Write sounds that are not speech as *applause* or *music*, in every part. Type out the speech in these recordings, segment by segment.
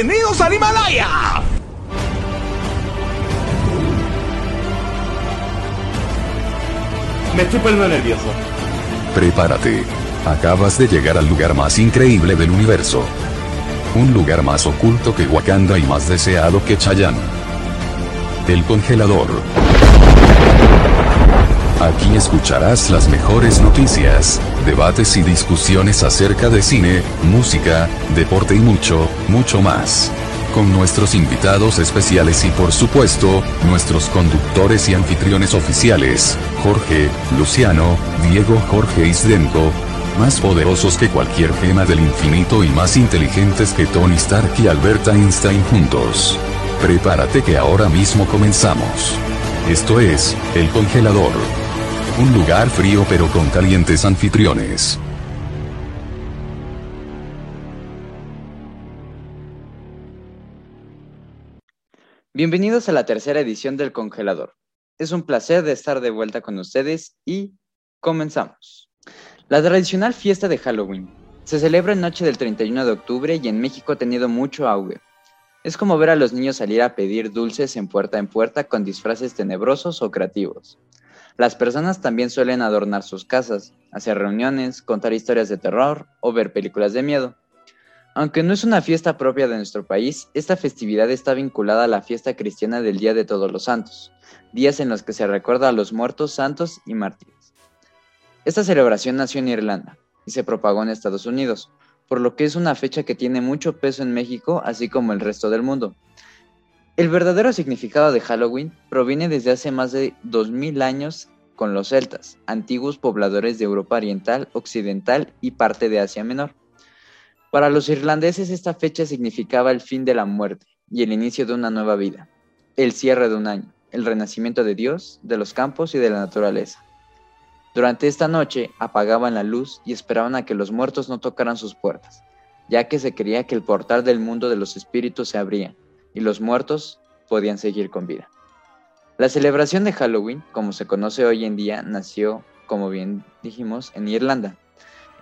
¡Bienvenidos al Himalaya! Me estoy poniendo nervioso. Prepárate. Acabas de llegar al lugar más increíble del universo. Un lugar más oculto que Wakanda y más deseado que Chayanne. El congelador. Aquí escucharás las mejores noticias, debates y discusiones acerca de cine, música, deporte y mucho, mucho más. Con nuestros invitados especiales y por supuesto, nuestros conductores y anfitriones oficiales, Jorge, Luciano, Diego Jorge Isdenko, más poderosos que cualquier gema del infinito y más inteligentes que Tony Stark y Albert Einstein juntos. Prepárate que ahora mismo comenzamos. Esto es, El Congelador. Un lugar frío pero con calientes anfitriones. Bienvenidos a la tercera edición del Congelador. Es un placer de estar de vuelta con ustedes y comenzamos. La tradicional fiesta de Halloween se celebra en noche del 31 de octubre y en México ha tenido mucho auge. Es como ver a los niños salir a pedir dulces en puerta en puerta con disfraces tenebrosos o creativos. Las personas también suelen adornar sus casas, hacer reuniones, contar historias de terror o ver películas de miedo. Aunque no es una fiesta propia de nuestro país, esta festividad está vinculada a la fiesta cristiana del Día de Todos los Santos, días en los que se recuerda a los muertos, santos y mártires. Esta celebración nació en Irlanda y se propagó en Estados Unidos, por lo que es una fecha que tiene mucho peso en México, así como el resto del mundo. El verdadero significado de Halloween proviene desde hace más de 2000 años con los celtas, antiguos pobladores de Europa Oriental, Occidental y parte de Asia Menor. Para los irlandeses esta fecha significaba el fin de la muerte y el inicio de una nueva vida, el cierre de un año, el renacimiento de Dios, de los campos y de la naturaleza. Durante esta noche apagaban la luz y esperaban a que los muertos no tocaran sus puertas, ya que se creía que el portal del mundo de los espíritus se abría y los muertos podían seguir con vida. La celebración de Halloween, como se conoce hoy en día, nació, como bien dijimos, en Irlanda,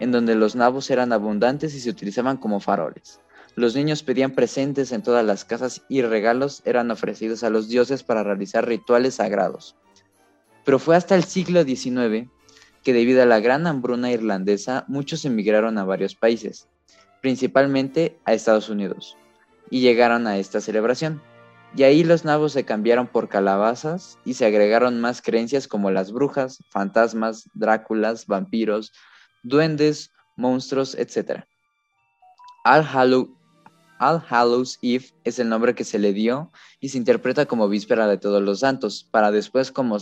en donde los nabos eran abundantes y se utilizaban como faroles. Los niños pedían presentes en todas las casas y regalos eran ofrecidos a los dioses para realizar rituales sagrados. Pero fue hasta el siglo XIX que debido a la gran hambruna irlandesa muchos emigraron a varios países, principalmente a Estados Unidos, y llegaron a esta celebración. Y ahí los nabos se cambiaron por calabazas y se agregaron más creencias como las brujas, fantasmas, dráculas, vampiros, duendes, monstruos, etc. All, Hallows Eve es el nombre que se le dio y se interpreta como víspera de todos los santos, para después como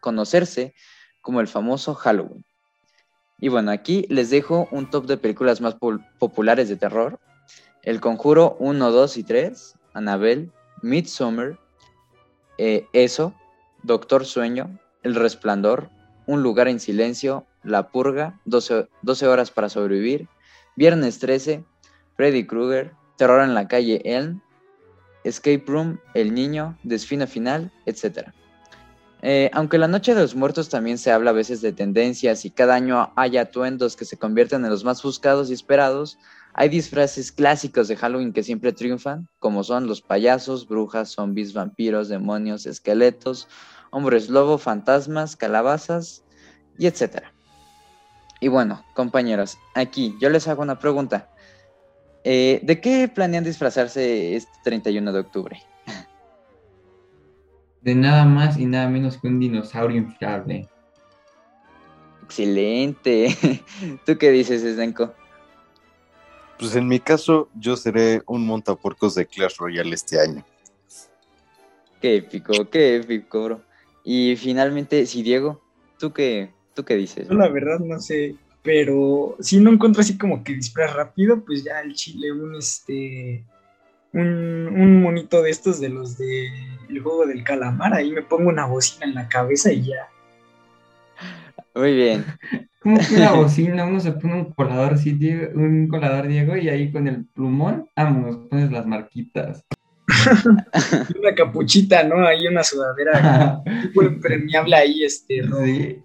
conocerse como el famoso Halloween. Y bueno, aquí les dejo un top de películas más populares de terror. El Conjuro 1, 2 y 3, Annabelle, Midsummer, eh, Eso, Doctor Sueño, El Resplandor, Un Lugar en Silencio, La Purga, 12, 12 Horas para Sobrevivir, Viernes 13, Freddy Krueger, Terror en la Calle Elm, Escape Room, El Niño, Desfino Final, etc. Eh, aunque la Noche de los Muertos también se habla a veces de tendencias y cada año hay atuendos que se convierten en los más buscados y esperados, hay disfraces clásicos de Halloween que siempre triunfan, como son los payasos, brujas, zombies, vampiros, demonios, esqueletos, hombres lobo, fantasmas, calabazas y etc. Y bueno, compañeros, aquí yo les hago una pregunta. Eh, ¿De qué planean disfrazarse este 31 de octubre? *laughs* De nada más y nada menos que un dinosaurio inflable. Excelente. *laughs* ¿Tú qué dices, Esdenko? Pues en mi caso, yo seré un montapuercos de Clash Royale este año. Qué épico, qué épico, bro. Y finalmente, si Diego, ¿tú qué, tú qué dices? Yo la verdad no sé, pero si no encuentro así como que disparar rápido, pues ya el chile, un este, un, un monito de estos de los de el juego del calamar, ahí me pongo una bocina en la cabeza y ya. Muy bien. ¿Cómo que una bocina? Uno se pone un colador Diego, un colador Diego, y ahí con el plumón, vámonos, pones las marquitas. *laughs* una capuchita, ¿no? Ahí una sudadera *laughs* tipo impermeable ahí, este. Sí.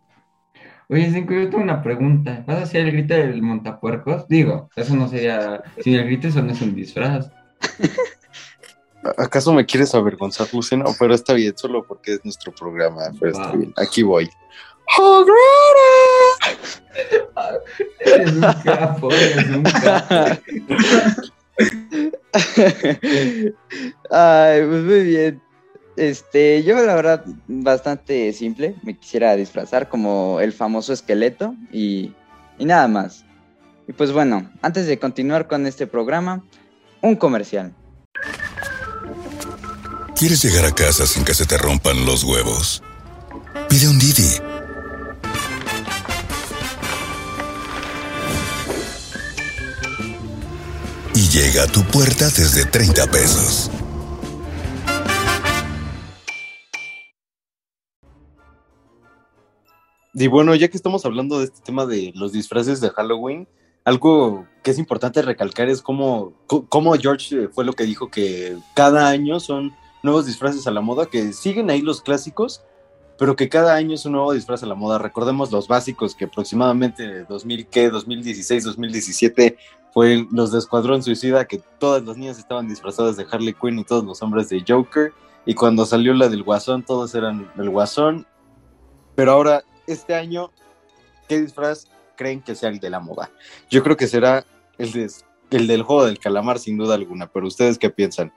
Oye, Cinco, yo tengo una pregunta. ¿Vas a hacer el grito del montapuercos? Digo, eso no sería. Si el grito eso no es un disfraz. *laughs* ¿Acaso me quieres avergonzar, Luciano? Pero está bien, solo porque es nuestro programa. Pero está bien. Aquí voy. Eres un capo, eres un capo. Ay, pues muy bien. Este, yo la verdad, bastante simple. Me quisiera disfrazar como el famoso esqueleto y, y nada más. Y pues bueno, antes de continuar con este programa, un comercial. ¿Quieres llegar a casa sin que se te rompan los huevos? Pide un Didi. Llega a tu puerta desde 30 pesos. Y bueno, ya que estamos hablando de este tema de los disfraces de Halloween, algo que es importante recalcar es cómo, cómo George eh, fue lo que dijo que cada año son nuevos disfraces a la moda, que siguen ahí los clásicos, pero que cada año es un nuevo disfraz a la moda. Recordemos los básicos que aproximadamente 2000, ¿qué? 2016, 2017 fue los de Escuadrón Suicida, que todas las niñas estaban disfrazadas de Harley Quinn y todos los hombres de Joker. Y cuando salió la del Guasón, todos eran el Guasón. Pero ahora, este año, ¿qué disfraz creen que sea el de la moda? Yo creo que será el, de- el del juego del calamar, sin duda alguna. Pero ustedes qué piensan?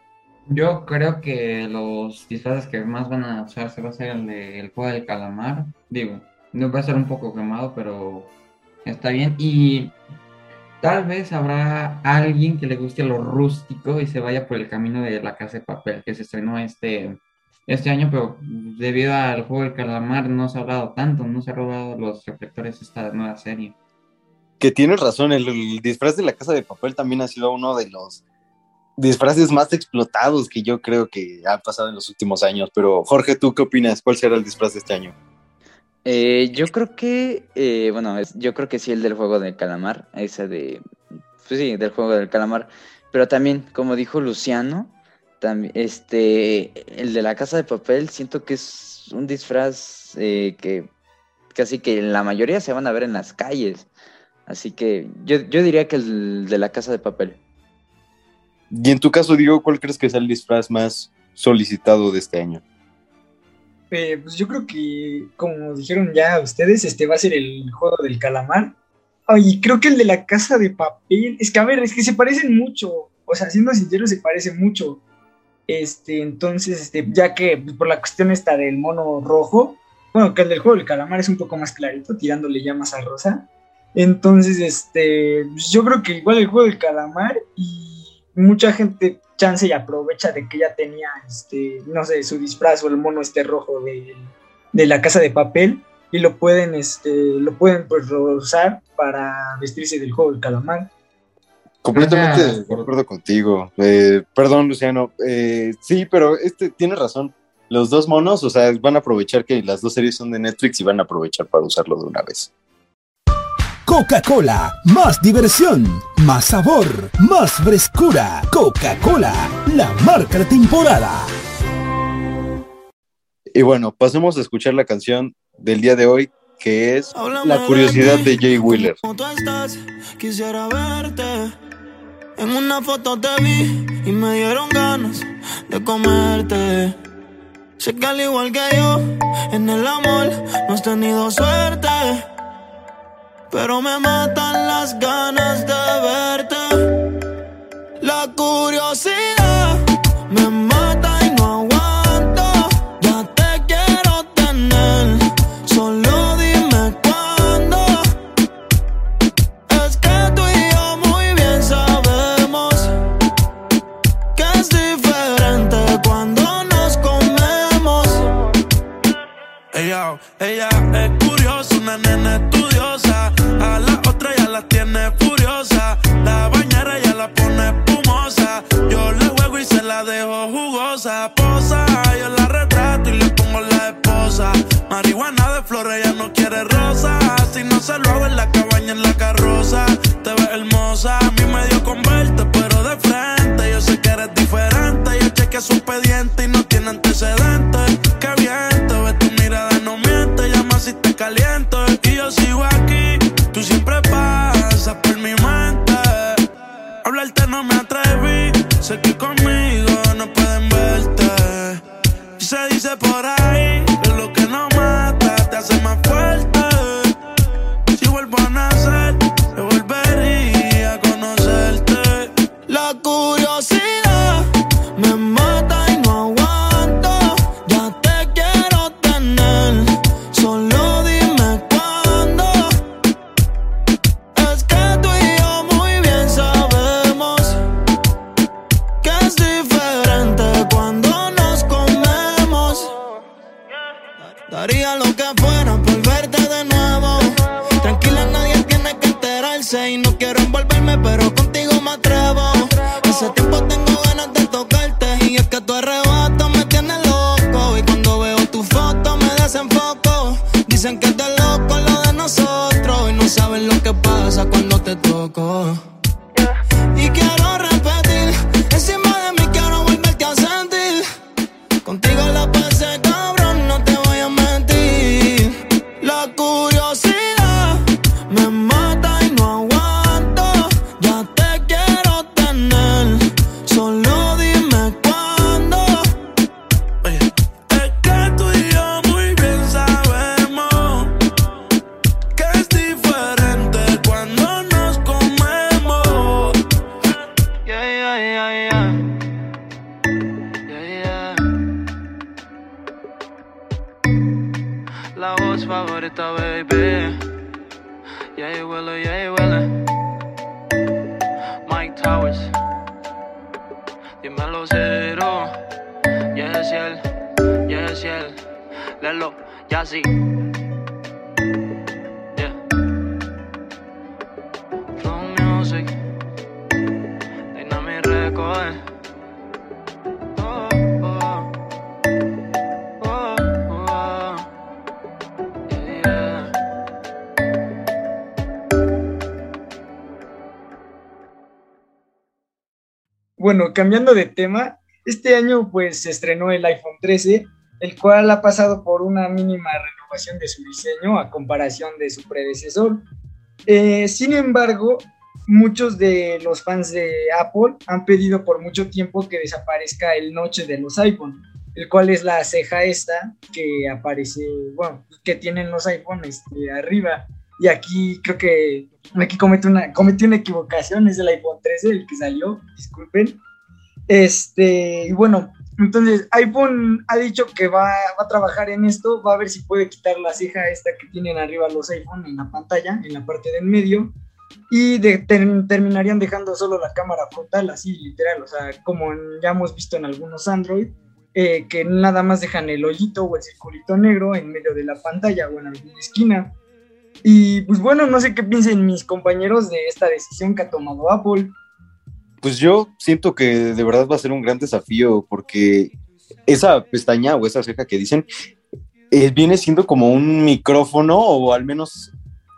Yo creo que los disfraces que más van a usarse va a ser el del juego del calamar. Digo, no va a ser un poco quemado, pero está bien. Y tal vez habrá alguien que le guste lo rústico y se vaya por el camino de la casa de papel que se estrenó este, este año, pero debido al juego del calamar no se ha hablado tanto, no se ha robado los reflectores esta nueva serie. Que tienes razón, el, disfraz de la casa de papel también ha sido uno de los disfraces más explotados que yo creo que ha pasado en los últimos años. Pero Jorge, ¿tú qué opinas? ¿Cuál será el disfraz de este año? Eh, yo creo que, eh, bueno, es- yo creo que sí el del juego del calamar, ese de, pues sí, del juego del calamar, pero también, como dijo Luciano, también, este, el de la casa de papel, siento que es un disfraz eh, que casi que la mayoría se van a ver en las calles, así que yo, yo diría que el de la casa de papel. Y en tu caso, Diego, ¿cuál crees que sea el disfraz más solicitado de este año? Eh, pues yo creo que, como dijeron ya ustedes, este va a ser el juego del calamar. Ay, creo que el de la casa de papel. Es que, a ver, es que se parecen mucho. O sea, siendo sincero, se parecen mucho. Este, entonces, este, ya que pues, por la cuestión esta del mono rojo, bueno, que el del juego del calamar es un poco más clarito, tirándole llamas a rosa. Entonces, este, pues, yo creo que igual el juego del calamar mucha gente chance y aprovecha de que ya tenía, este, no sé, su disfraz o el mono este rojo de, de la casa de papel y lo pueden, este, lo pueden pues usar para vestirse del juego del calamar. Completamente de acuerdo contigo. Eh, perdón, Luciano. Eh, sí, pero este tiene razón. Los dos monos, o sea, van a aprovechar que las dos series son de Netflix y van a aprovechar para usarlo de una vez. Coca-Cola, más diversión, más sabor, más frescura. Coca-Cola, la marca de temporada. Y bueno, pasemos a escuchar la canción del día de hoy, que es La curiosidad de Jay Wheeler. ¿Cómo tú estás? Quisiera verte. En una foto te vi y me dieron ganas de comerte. Sé que al igual que yo, en el amor no has tenido suerte. Pero me matan las ganas de verte. es diferente cuando nos comemos. Daría lo que fuera por verte de nuevo. Tranquila, nadie tiene que enterarse. Y no quiero envolverme, pero contigo me atrevo. Hace tiempo tengo Bueno, cambiando de tema, este año pues se estrenó el iPhone 13, el cual ha pasado por una mínima renovación de su diseño a comparación de su predecesor. Eh, sin embargo, muchos de los fans de Apple han pedido por mucho tiempo que desaparezca el noche de los iPhone, el cual es la ceja esta que aparece, bueno, que tienen los iPhone este, arriba. Y aquí creo que aquí cometí una, cometí una equivocación, es el iPhone 13 el que salió, disculpen. Este, y bueno, entonces iPhone ha dicho que va, va a trabajar en esto, va a ver si puede quitar la ceja esta que tienen arriba los iPhone en la pantalla, en la parte del medio, y de- ter- terminarían dejando solo la cámara frontal, así literal, o sea, como ya hemos visto en algunos Android, eh, que nada más dejan el hoyito o el circulito negro en medio de la pantalla o en alguna esquina. Y pues bueno, no sé qué piensen mis compañeros de esta decisión que ha tomado Apple. Pues yo siento que de verdad va a ser un gran desafío porque esa pestaña o esa ceja que dicen eh, viene siendo como un micrófono o al menos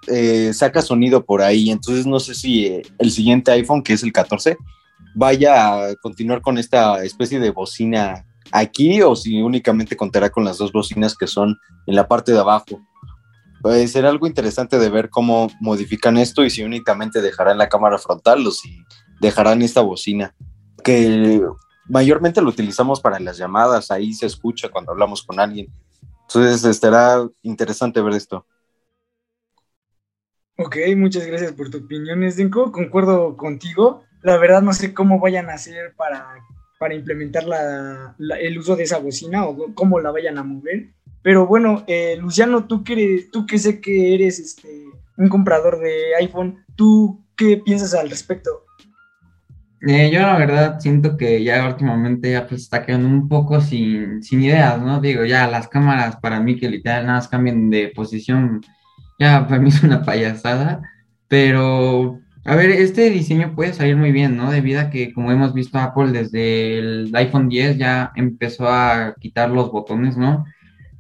eh, saca sonido por ahí. Entonces no sé si eh, el siguiente iPhone, que es el 14, vaya a continuar con esta especie de bocina aquí o si únicamente contará con las dos bocinas que son en la parte de abajo. Pues será algo interesante de ver cómo modifican esto y si únicamente dejarán la cámara frontal o si dejarán esta bocina, que mayormente lo utilizamos para las llamadas, ahí se escucha cuando hablamos con alguien. Entonces estará interesante ver esto. Ok, muchas gracias por tu opinión, Esdenko. Concuerdo contigo. La verdad no sé cómo vayan a hacer para, para implementar la- la- el uso de esa bocina o cómo la vayan a mover. Pero bueno, eh, Luciano, tú que, tú que sé que eres este, un comprador de iPhone, ¿tú qué piensas al respecto? Eh, yo la verdad siento que ya últimamente Apple se está quedando un poco sin, sin ideas, ¿no? Digo, ya las cámaras para mí que literal nada más cambien de posición, ya para mí *laughs* es una payasada, pero a ver, este diseño puede salir muy bien, ¿no? Debido a que como hemos visto Apple desde el iPhone 10 ya empezó a quitar los botones, ¿no?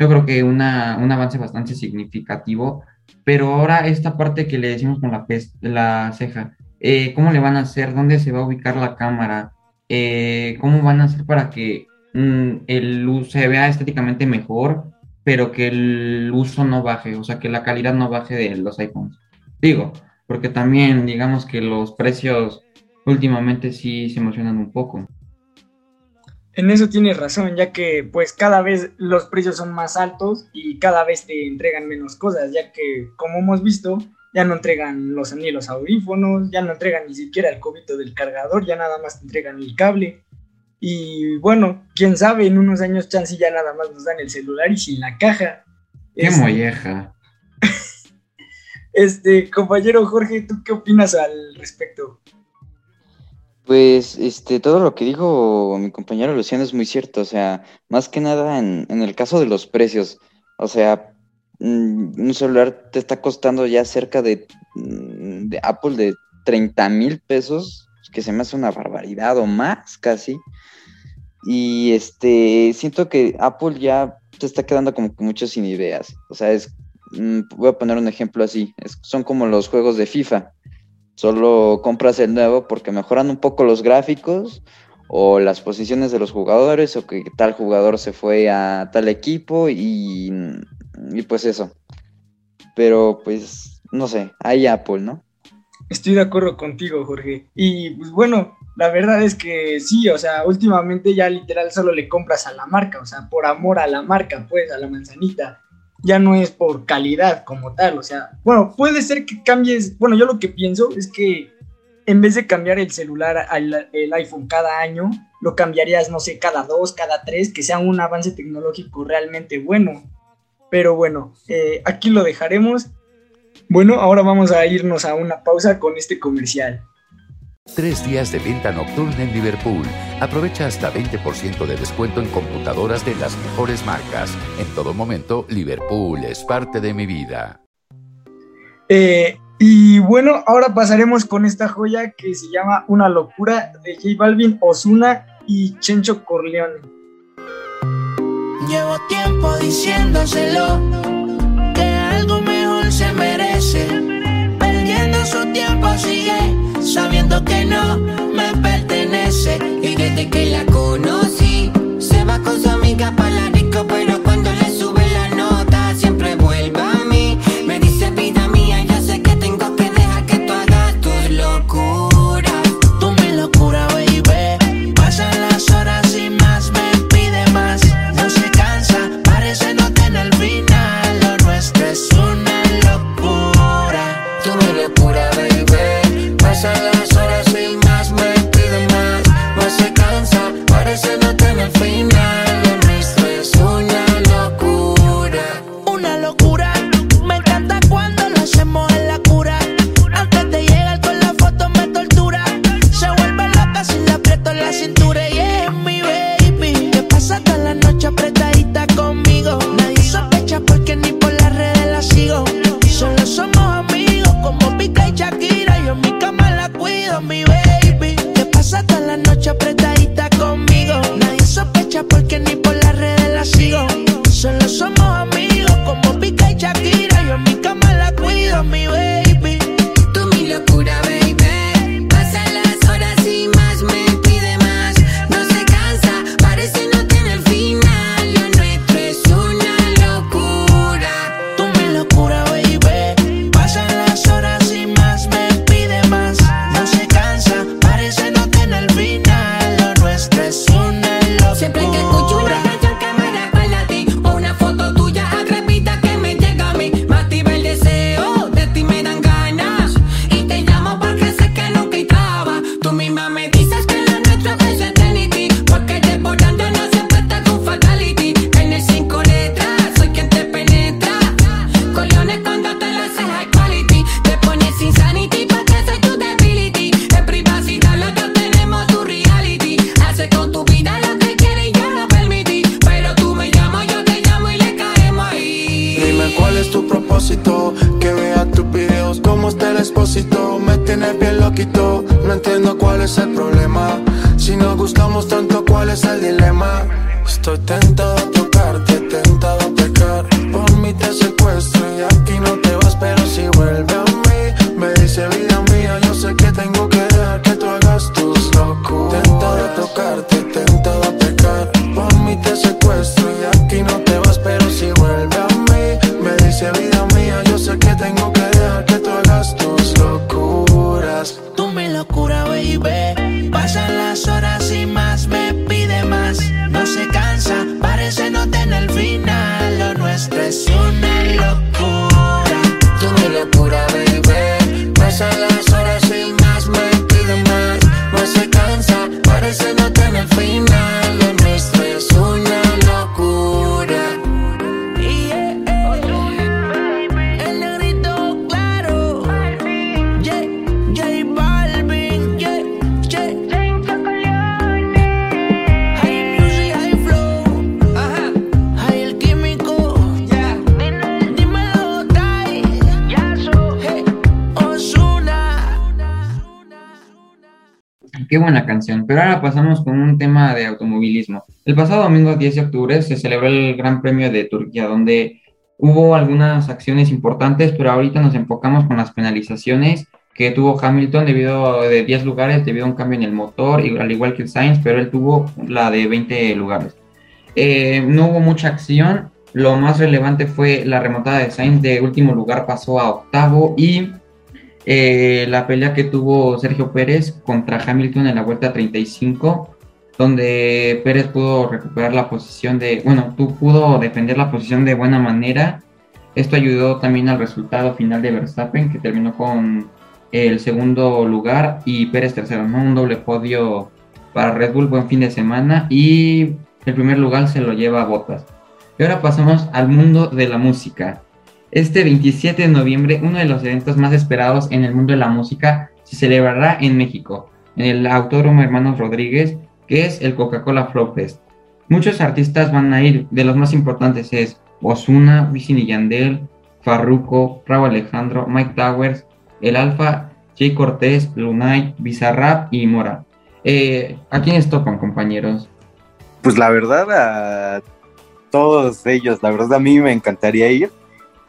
Yo creo que una, un avance bastante significativo, pero ahora esta parte que le decimos con la, la ceja eh, cómo le van a hacer, dónde se va a ubicar la cámara, eh, cómo van a hacer para que mm, el uso se vea estéticamente mejor, pero que el uso no baje, o sea, que la calidad no baje de los iPhones. Digo, porque también digamos que los precios últimamente sí se emocionan un poco. En eso tienes razón, ya que pues cada vez los precios son más altos y cada vez te entregan menos cosas, ya que como hemos visto, ya no entregan los, ni los audífonos, ya no entregan ni siquiera el cobito del cargador, ya nada más te entregan el cable. Y bueno, quién sabe, en unos años chance ya nada más nos dan el celular y sin la caja. ¡Qué Este- molleja! *laughs* Este, compañero Jorge, ¿tú qué opinas al respecto? Pues este, todo lo que dijo mi compañero Luciano es muy cierto, o sea, más que nada en, en el caso de los precios, o sea, mm, un celular te está costando ya cerca de, mm, Apple de 30 mil pesos, que se me hace una barbaridad o más casi, y este, siento que Apple ya te está quedando como que mucho sin ideas, o sea, es, mm, voy a poner un ejemplo así, son como los juegos de FIFA, Solo compras el nuevo porque mejoran un poco los gráficos o las posiciones de los jugadores o que tal jugador se fue a tal equipo y, mm, y pues eso. Pero pues no sé, hay Apple, ¿no? Estoy de acuerdo contigo, Jorge. Y pues bueno, la verdad es que sí, o sea, últimamente ya literal solo le compras a la marca, o sea, por amor a la marca, pues, a la manzanita ya no es por calidad como tal, o sea, bueno, puede ser que cambies, bueno, yo lo que pienso es que en vez de cambiar el celular al el iPhone cada año, lo cambiarías, no sé, cada dos, cada tres, que sea un avance tecnológico realmente bueno. Pero bueno, eh, aquí lo dejaremos. Bueno, ahora vamos a irnos a una pausa con este comercial. Tres días de venta nocturna en Liverpool. Aprovecha hasta 20% de descuento en computadoras de las mejores marcas. En todo momento, Liverpool es parte de mi vida. Eh, y bueno, ahora pasaremos con esta joya que se llama Una locura de J Balvin, Osuna y Chencho Corleone. Llevo tiempo diciéndoselo que no me pertenece. Y desde que la conocí, se va con su amiga para la disco, pero buena canción, pero ahora pasamos con un tema de automovilismo. El pasado domingo 10 de octubre se celebró el Gran Premio de Turquía, donde hubo algunas acciones importantes, pero ahorita nos enfocamos con las penalizaciones que tuvo Hamilton debido a, de 10 lugares debido a un cambio en el motor, al igual que Sainz, pero él tuvo la de 20 lugares. Eh, no hubo mucha acción, lo más relevante fue la remontada de Sainz, de último lugar pasó a octavo y eh, la pelea que tuvo Sergio Pérez contra Hamilton en la vuelta 35, donde Pérez pudo recuperar la posición de, bueno, tú pudo defender la posición de buena manera. Esto ayudó también al resultado final de Verstappen, que terminó con el segundo lugar y Pérez tercero, ¿no? Un doble podio para Red Bull, buen fin de semana y el primer lugar se lo lleva a Bottas. Y ahora pasamos al mundo de la música. Este 27 de noviembre, uno de los eventos más esperados en el mundo de la música se celebrará en México, en el Autódromo Hermanos Rodríguez, que es el Coca-Cola Flow Fest. Muchos artistas van a ir, de los más importantes es Ozuna, Wisin y Yandel, Farruko, Raúl Alejandro, Mike Towers, El Alfa, Jay Cortés, Lunay, Bizarrap y Mora. Eh, ¿A quiénes tocan, compañeros? Pues la verdad, a todos ellos, la verdad a mí me encantaría ir.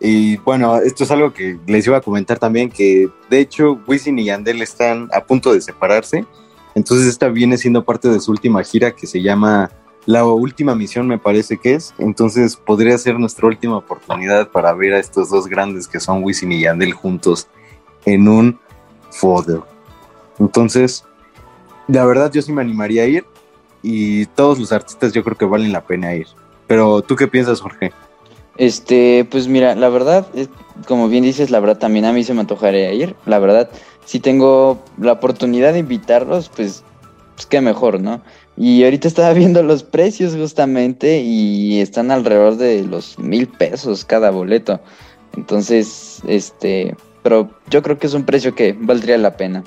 Y bueno, esto es algo que les iba a comentar también, que de hecho Wisin y Yandel están a punto de separarse. Entonces esta viene siendo parte de su última gira que se llama La Última Misión, me parece que es. Entonces podría ser nuestra última oportunidad para ver a estos dos grandes que son Wisin y Yandel juntos en un fodder. Entonces, la verdad yo sí me animaría a ir y todos los artistas yo creo que valen la pena ir. Pero tú qué piensas, Jorge? Este, pues mira, la verdad, como bien dices, la verdad también a mí se me antojaría ir. La verdad, si tengo la oportunidad de invitarlos, pues, pues qué mejor, ¿no? Y ahorita estaba *laughs* viendo los precios justamente y están alrededor de los mil pesos cada boleto. Entonces, este, pero yo creo que es un precio que valdría la pena.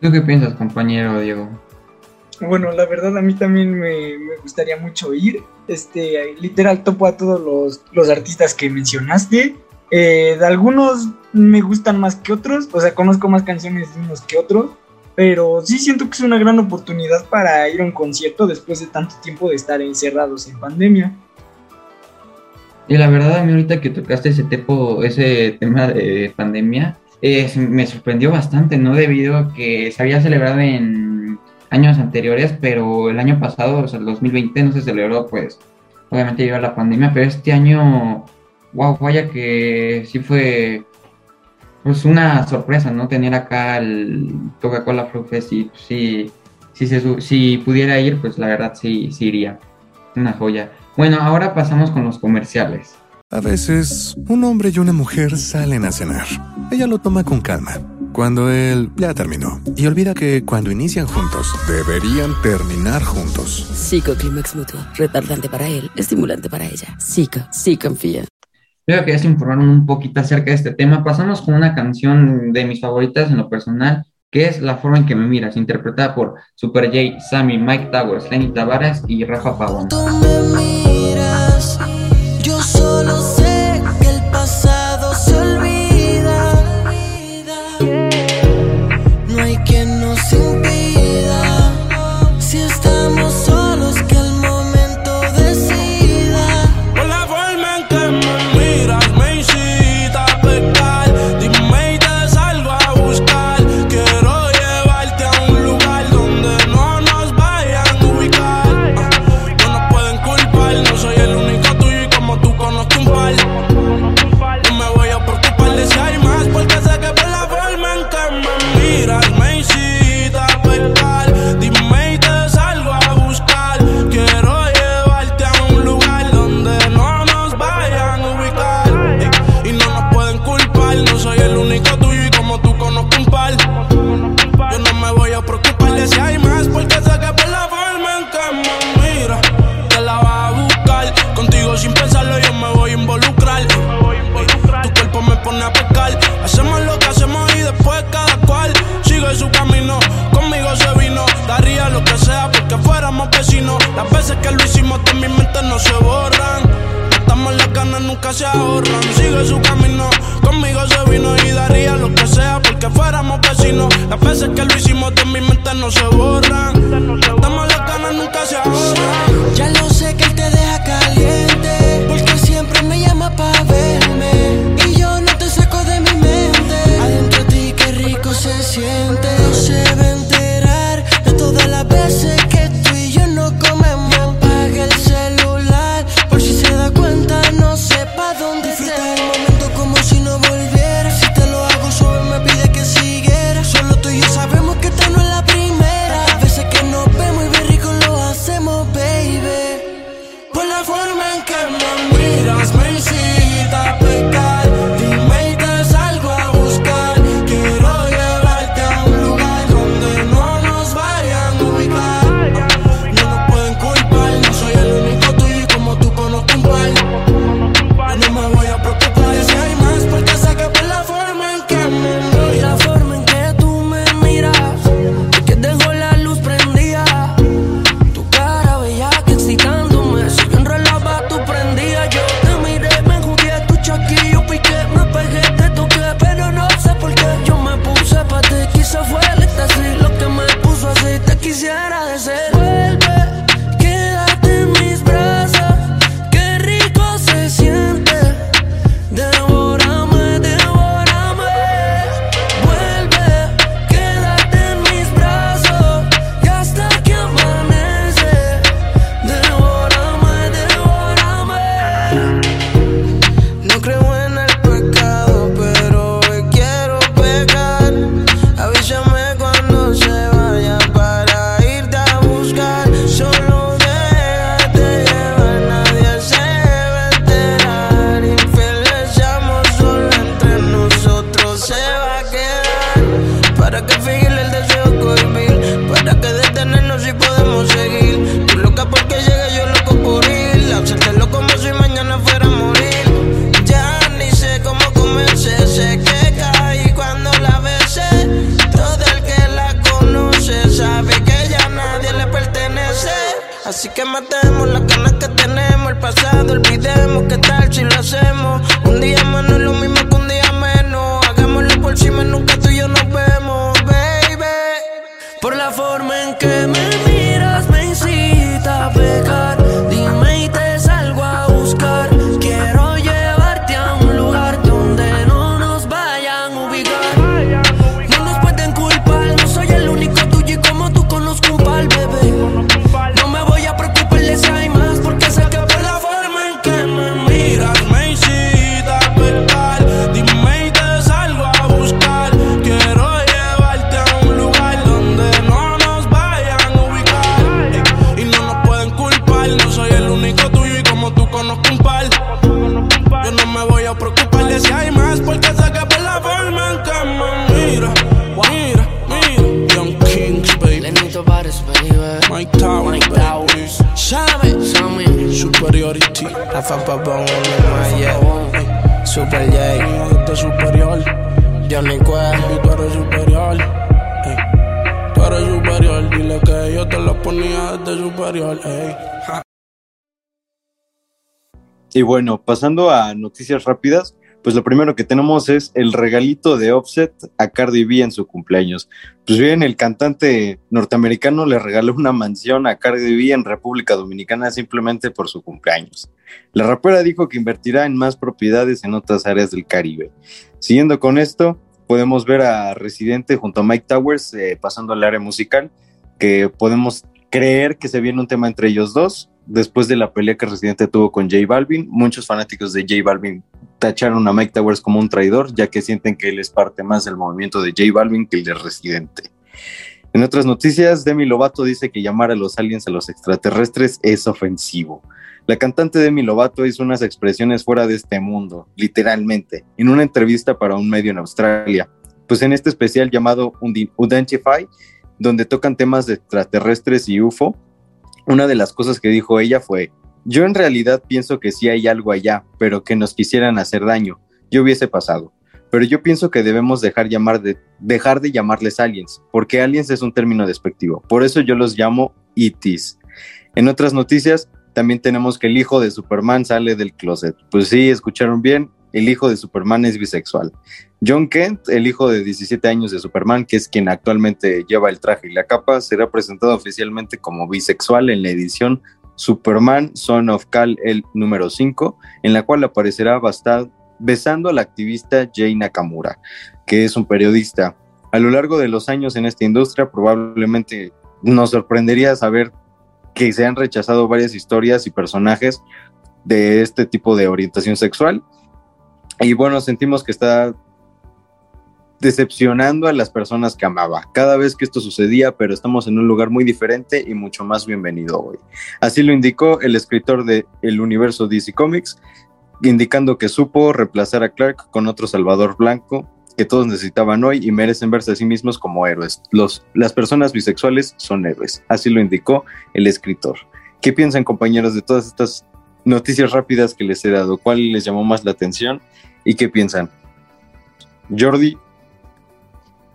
¿Tú qué piensas, compañero Diego? Bueno, la verdad a mí también me, me gustaría mucho ir. Este, literal topo a todos los, los artistas que mencionaste. Eh, de algunos me gustan más que otros, o sea, conozco más canciones de unos que otros, pero sí siento que es una gran oportunidad para ir a un concierto después de tanto tiempo de estar encerrados en pandemia. Y la verdad, a mí ahorita que tocaste ese, tepo, ese tema de pandemia, me sorprendió bastante, ¿no? Debido a que se había celebrado en años anteriores, pero el año pasado, o sea, el 2020, no se celebró, pues, obviamente llegó la pandemia, pero este año, wow, vaya que sí fue, pues, una sorpresa, ¿no? Tener acá el Coca-Cola Flow Fest y pues, sí, si, se, si pudiera ir, pues la verdad sí, sí iría. Una joya. Bueno, ahora pasamos con los comerciales. A veces, un hombre y una mujer salen a cenar. Ella lo toma con calma, cuando él ya terminó. Y olvida que cuando inician juntos, deberían terminar juntos. Psico Climax Mutuo. Retardante para él, estimulante para ella. Psico, sí confía. Creo que ya se informaron un poquito acerca de este tema. Pasamos con una canción de mis favoritas en lo personal, que es La forma en que me miras, interpretada por Super J, Sammy, Mike Towers, Lenny Tavares y Rafa Pavón. miras, porque fuéramos vecinos. Las veces que lo hicimos de mi mente no se borran. Estamos las ganas, nunca se ahorran. Sigue su camino, conmigo se vino y daría lo que sea porque fuéramos vecinos. Las veces que lo hicimos de mi mente no se borran. Estamos las ganas, nunca se ahorran. Ya lo sé que él te Por la forma en que me miras Rafa yeah. Super J. Este superior. Johnny Quest. Y tú eres superior. ey. Tú eres superior. Dile que yo te lo ponía desde superior. ey. Ja. Y bueno, pasando a noticias rápidas, pues lo primero que tenemos es el regalito de Offset a Cardi B en su cumpleaños. Pues bien, el cantante norteamericano le regaló una mansión a Cardi B en República Dominicana simplemente por su cumpleaños. La rapera dijo que invertirá en más propiedades en otras áreas del Caribe. Siguiendo con esto, podemos ver a Residente junto a Mike Towers eh, pasando al área musical, que podemos creer que se viene un tema entre ellos dos. Después de la pelea que Residente tuvo con J Balvin, muchos fanáticos de J Balvin tacharon a Mike Towers como un traidor, ya que sienten que él es parte más del movimiento de J Balvin que el de Residente. En otras noticias, Demi Lovato dice que llamar a los aliens a los extraterrestres es ofensivo. La cantante Demi Lovato hizo unas expresiones fuera de este mundo, literalmente, en una entrevista para un medio en Australia. Pues en este especial llamado Identify, donde tocan temas de extraterrestres y UFO, una de las cosas que dijo ella fue, yo en realidad pienso que sí hay algo allá, pero que nos quisieran hacer daño. Yo hubiese pasado. Pero yo pienso que debemos dejar, llamar de, dejar de llamarles aliens, porque aliens es un término despectivo. Por eso yo los llamo ETs. En otras noticias, también tenemos que el hijo de Superman sale del closet. Pues sí, escucharon bien, el hijo de Superman es bisexual. John Kent, el hijo de 17 años de Superman, que es quien actualmente lleva el traje y la capa, será presentado oficialmente como bisexual en la edición Superman Son of Kal el número 5, en la cual aparecerá basta- besando a la activista Jay Nakamura, que es un periodista. A lo largo de los años en esta industria, probablemente nos sorprendería saber que se han rechazado varias historias y personajes de este tipo de orientación sexual. Y bueno, sentimos que está decepcionando a las personas que amaba. Cada vez que esto sucedía, pero estamos en un lugar muy diferente y mucho más bienvenido hoy. Así lo indicó el escritor de El Universo DC Comics, indicando que supo reemplazar a Clark con otro Salvador Blanco que todos necesitaban hoy y merecen verse a sí mismos como héroes. Los, las personas bisexuales son héroes. Así lo indicó el escritor. ¿Qué piensan compañeros de todas estas noticias rápidas que les he dado? ¿Cuál les llamó más la atención y qué piensan? Jordi,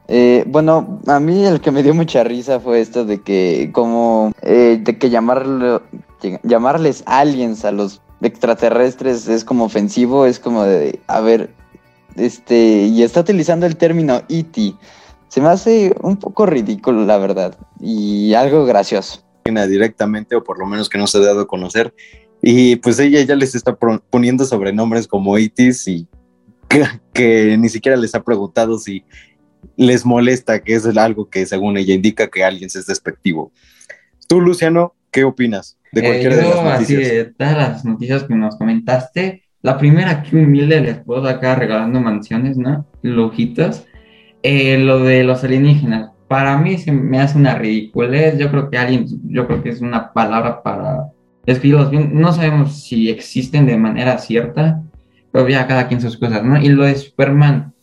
Eh, bueno, a mí el que me dio mucha risa fue esto de que como eh, de que llamarlo, ll- llamarles aliens a los extraterrestres es como ofensivo, es como de, a ver, este, y está utilizando el término E.T. Se me hace un poco ridículo, la verdad, y algo gracioso. Directamente, o por lo menos que no se ha dado a conocer. Y pues ella ya les está poniendo sobrenombres como Itis y que, *laughs* que, ni siquiera les ha preguntado si les molesta, que es algo que según ella indica que alguien es despectivo. Tú, Luciano, ¿qué opinas de Eh, cualquiera yo, de las así noticias? de todas las noticias que nos comentaste, la primera que humilde les puedo acá regalando mansiones, ¿no? Lujitos. Eh, lo de los alienígenas, para mí se me hace una ridiculez. Yo creo que alguien, yo creo que es una palabra para describirlos bien. No sabemos si existen de manera cierta, pero ya cada quien sus cosas, ¿no? Y lo de Superman.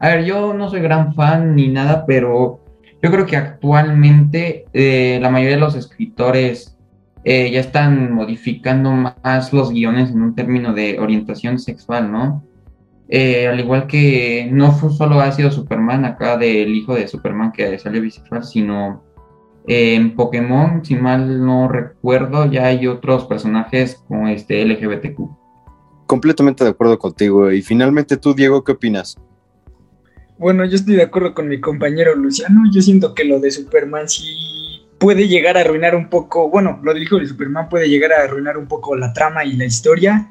A ver, yo no soy gran fan ni nada, pero yo creo que actualmente eh, la mayoría de los escritores eh, ya están modificando más los guiones en un término de orientación sexual, ¿no? Eh, al igual que no solo ha sido Superman acá del hijo de Superman que salió bisexual, sino en Pokémon, si mal no recuerdo, ya hay otros personajes como este LGBTQ. Completamente de acuerdo contigo. Y finalmente tú, Diego, ¿qué opinas? Bueno, yo estoy de acuerdo con mi compañero Luciano. Yo siento que lo de Superman sí puede llegar a arruinar un poco. Bueno, lo del hijo de Superman puede llegar a arruinar un poco la trama y la historia.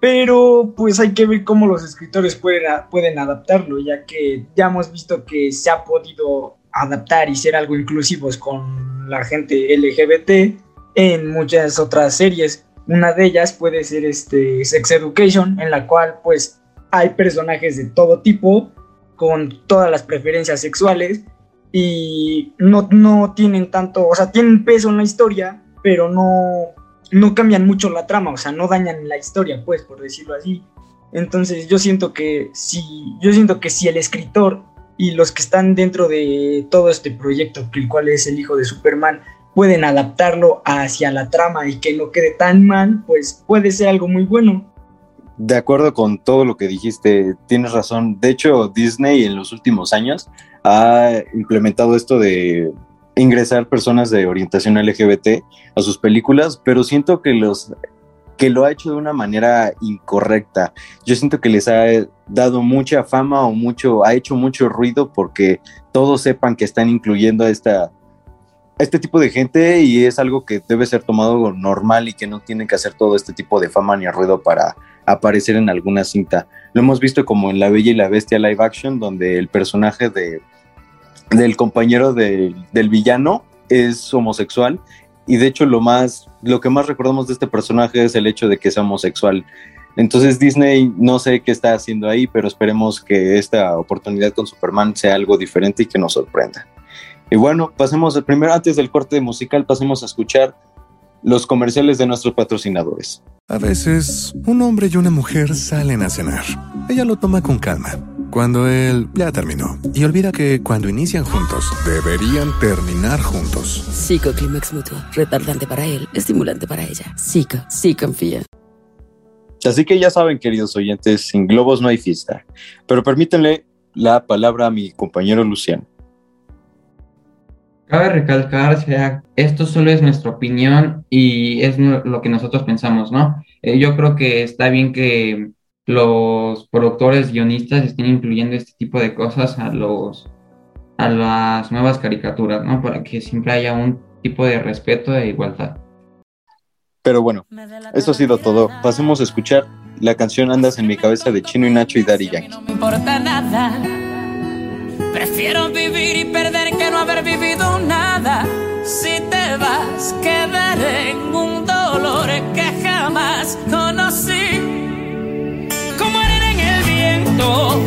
Pero pues hay que ver cómo los escritores pueden, pueden adaptarlo, ya que ya hemos visto que se ha podido adaptar y ser algo inclusivos con la gente LGBT en muchas otras series. Una de ellas puede ser este Sex Education, en la cual pues hay personajes de todo tipo con todas las preferencias sexuales y no, no tienen tanto, o sea, tienen peso en la historia, pero no, no cambian mucho la trama, o sea, no dañan la historia, pues, por decirlo así. Entonces yo siento que si, yo siento que si el escritor y los que están dentro de todo este proyecto, el cual es el hijo de Superman, pueden adaptarlo hacia la trama y que no quede tan mal, pues puede ser algo muy bueno. De acuerdo con todo lo que dijiste, tienes razón. De hecho, Disney en los últimos años ha implementado esto de ingresar personas de orientación LGBT a sus películas, pero siento que los que lo ha hecho de una manera incorrecta. Yo siento que les ha dado mucha fama o mucho, ha hecho mucho ruido porque todos sepan que están incluyendo a esta, este tipo de gente y es algo que debe ser tomado normal y que no tienen que hacer todo este tipo de fama ni ruido para aparecer en alguna cinta. Lo hemos visto como en La Bella y la Bestia live action, donde el personaje de, del compañero de, del villano es homosexual y de hecho lo más lo que más recordamos de este personaje es el hecho de que es homosexual. Entonces Disney no sé qué está haciendo ahí, pero esperemos que esta oportunidad con Superman sea algo diferente y que nos sorprenda. Y bueno, pasemos primero antes del corte musical, pasemos a escuchar los comerciales de nuestros patrocinadores. A veces, un hombre y una mujer salen a cenar. Ella lo toma con calma. Cuando él ya terminó. Y olvida que cuando inician juntos, deberían terminar juntos. Psico Climax Mutuo. Retardante para él, estimulante para ella. Psico, sí confía. Así que ya saben, queridos oyentes, sin globos no hay fiesta. Pero permítanle la palabra a mi compañero Luciano. Cabe recalcar, sea, esto solo es nuestra opinión y es lo que nosotros pensamos, ¿no? Eh, yo creo que está bien que los productores, guionistas estén incluyendo este tipo de cosas a los a las nuevas caricaturas, ¿no? Para que siempre haya un tipo de respeto e igualdad. Pero bueno, eso ha sido todo. Pasemos a escuchar la canción Andas en mi cabeza de Chino y Nacho y Daddy Yankee. No me importa nada. Prefiero vivir y perder que no haber vivido nada. Si te vas, quedaré en un dolor que jamás conocí. Como arena en el viento,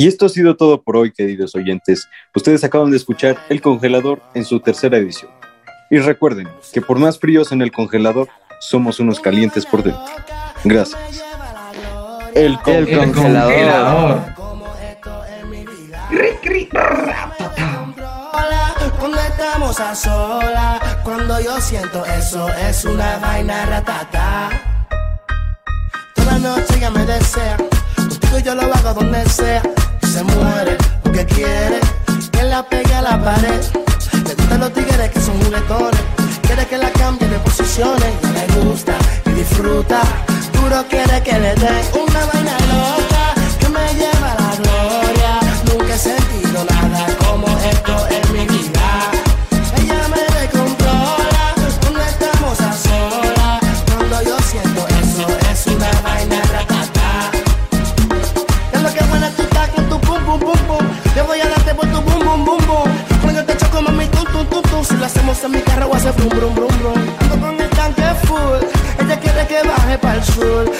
Y esto ha sido todo por hoy, queridos oyentes. Ustedes acaban de escuchar El Congelador en su tercera edición. Y recuerden que por más fríos en el congelador, somos unos calientes por dentro. Gracias. El, el congelador. es una vaina ratata se muere porque quiere que la pegue a la pared. Le gustan los tigres que son juguetones, quiere que la cambie de posiciones. No le gusta y disfruta, duro quiere que le dé una vaina loca. Si lo hacemos en mi carro, voy a brum, brum, brum, brum. Ando con el tanque full. Ella quiere que baje para el sur.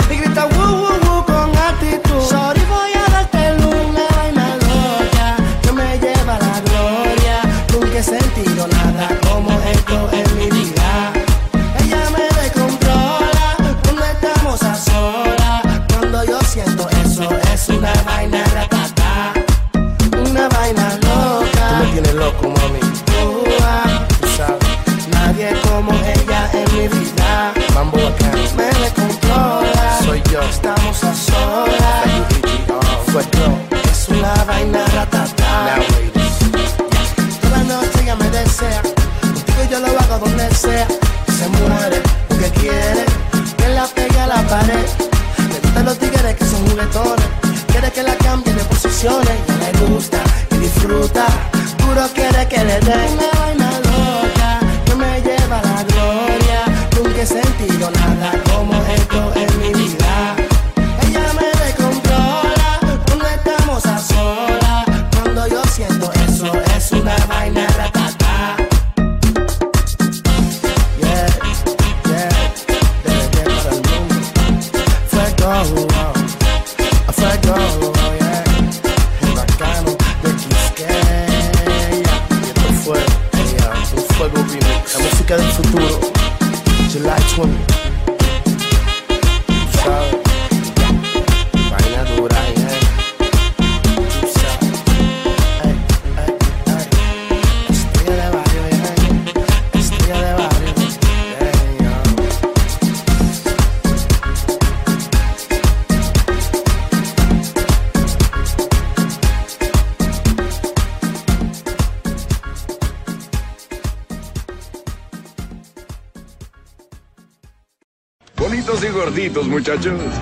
estamos a solas. Es una vaina ratata. Toda noche ella me desea, contigo yo lo hago donde sea. Se muere porque quiere que la pegue a la pared. Le gustan los tigres que son juguetones, quiere que la cambie de posiciones. No le gusta y disfruta, duro quiere que le den muchachos.